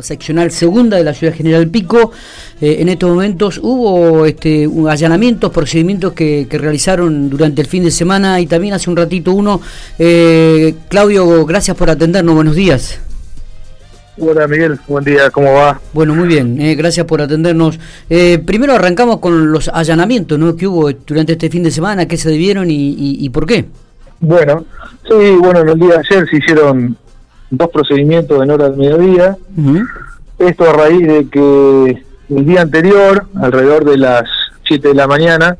seccional segunda de la ciudad general Pico. Eh, en estos momentos hubo este, allanamientos, procedimientos que, realizaron durante el fin de semana y también hace un ratito uno. Eh, Claudio, gracias por atendernos. Buenos días. Hola Miguel, buen día, ¿cómo va? Bueno, muy bien, eh, gracias por atendernos. primero arrancamos con los allanamientos ¿no? que hubo durante este fin de semana, qué se debieron y, por qué. Bueno, sí, bueno, en el día de ayer se hicieron dos procedimientos en hora del mediodía. Esto a raíz de que el día anterior, alrededor de las 7 de la mañana,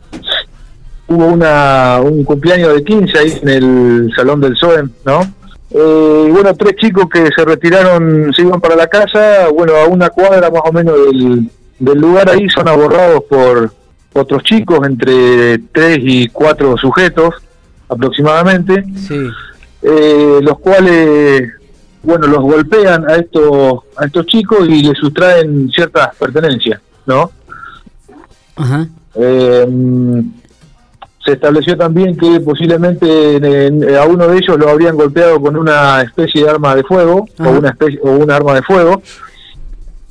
hubo una, un cumpleaños de 15 ahí en el Salón del SOEM, ¿no? Eh, bueno, tres chicos que se retiraron, se iban para la casa, bueno, a una cuadra más o menos del, del lugar ahí son abordados por otros chicos, entre tres y cuatro sujetos aproximadamente, sí. eh, los cuales bueno, los golpean a estos, a estos chicos y les sustraen ciertas pertenencias, ¿no? Ajá. Eh, se estableció también que posiblemente a uno de ellos lo habrían golpeado con una especie de arma de fuego o una especie o un arma de fuego.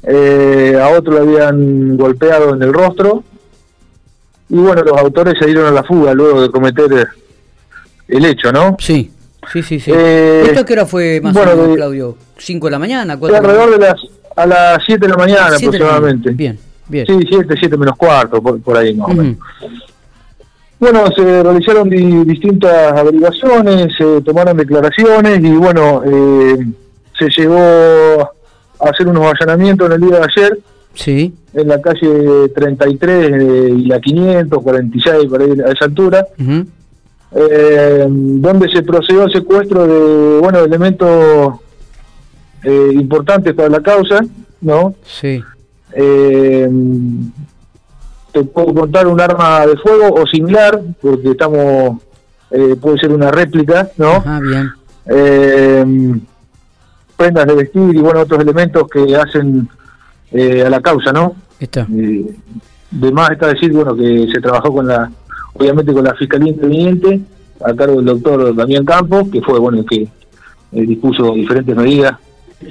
Eh, a otro lo habían golpeado en el rostro y bueno, los autores se dieron a la fuga luego de cometer el hecho, ¿no? Sí. Sí, sí, sí. Eh, ¿Esto qué hora fue más o menos, Claudio? ¿5 de la mañana? alrededor de las a las 7 de la mañana aproximadamente. Bien, bien. Sí, 7, 7 menos cuarto, por, ahí más o menos. Bueno, se realizaron distintas averiguaciones, se tomaron declaraciones y bueno, eh, se llegó a hacer unos allanamientos en el día de ayer. Sí. En la calle 33 eh, y la 546, por ahí a esa altura eh, donde se procedió al secuestro de bueno elementos eh, importantes para la causa, ¿no? Sí. Eh, te puedo contar un arma de fuego o similar, porque estamos, puede ser una réplica, ¿no? Ah, bien. Prendas de vestir y bueno, otros elementos que hacen a la causa, ¿no? Está. de más está decir, bueno, que se trabajó con la obviamente con la Fiscalía Interviniente, a cargo del doctor Damián Campos, que fue bueno el que eh, dispuso diferentes medidas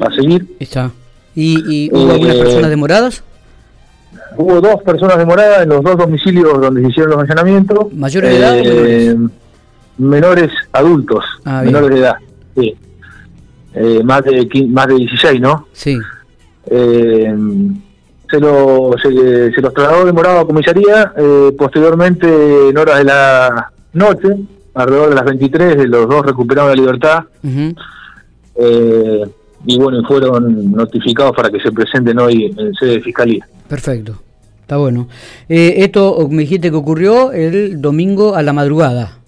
a seguir. Está. ¿Y, hubo algunas eh, personas demoradas? Hubo dos personas demoradas en los dos domicilios donde se hicieron los allanamientos. ¿Mayores de edad? Eh, menores? adultos, ah, menores de edad, sí. más, de, más de 16, ¿no? Sí. Se, lo, se, los trasladó demorado a comisaría, posteriormente en horas de la noche, alrededor de las 23, los dos recuperaron la libertad. Eh, y bueno, fueron notificados para que se presenten hoy en sede de fiscalía. Perfecto, está bueno. Eh, esto me dijiste que ocurrió el domingo a la madrugada.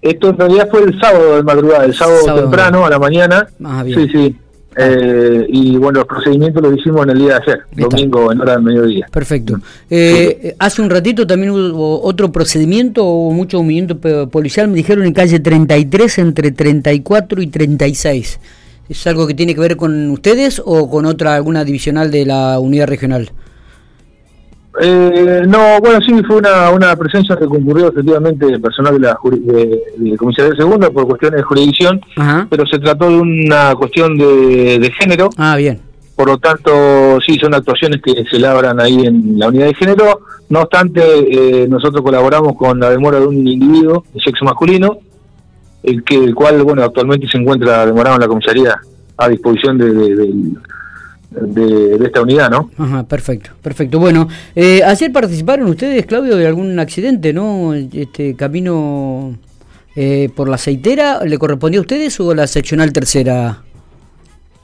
Esto en realidad fue el sábado de madrugada, el sábado, temprano, a la mañana. Ah, bien. Sí, sí. Eh, y bueno, los procedimientos los hicimos en el día de ayer, domingo en hora del mediodía. Perfecto. Eh, hace un ratito también hubo otro procedimiento, hubo mucho movimiento policial, me dijeron en calle 33 entre 34 y 36. ¿Es algo que tiene que ver con ustedes o con otra alguna divisional de la unidad regional? Eh, no, bueno, sí, fue una, una presencia que concurrió efectivamente personal de la de, comisaría segunda por cuestiones de jurisdicción, pero se trató de una cuestión de, género. Ah, bien. Por lo tanto, sí, son actuaciones que se labran ahí en la unidad de género. No obstante, eh, nosotros colaboramos con la demora de un individuo de sexo masculino, el que el cual, bueno, actualmente se encuentra demorado en la comisaría a disposición de, de de, esta unidad, ¿no? Ajá, perfecto, perfecto. Bueno, eh, ayer participaron ustedes, Claudio, de algún accidente, ¿no? Este camino eh, por la aceitera, ¿le correspondió a ustedes o a la seccional tercera?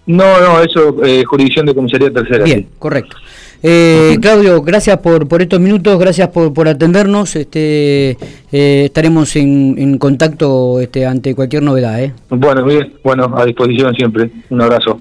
No, no, eso eh, jurisdicción de comisaría tercera. Bien, correcto. Eh, Claudio, gracias por, por estos minutos, gracias por, por atendernos. Este, eh, estaremos en, en, contacto este, ante cualquier novedad. ¿eh? Bueno, bien, bueno, a disposición siempre. Un abrazo.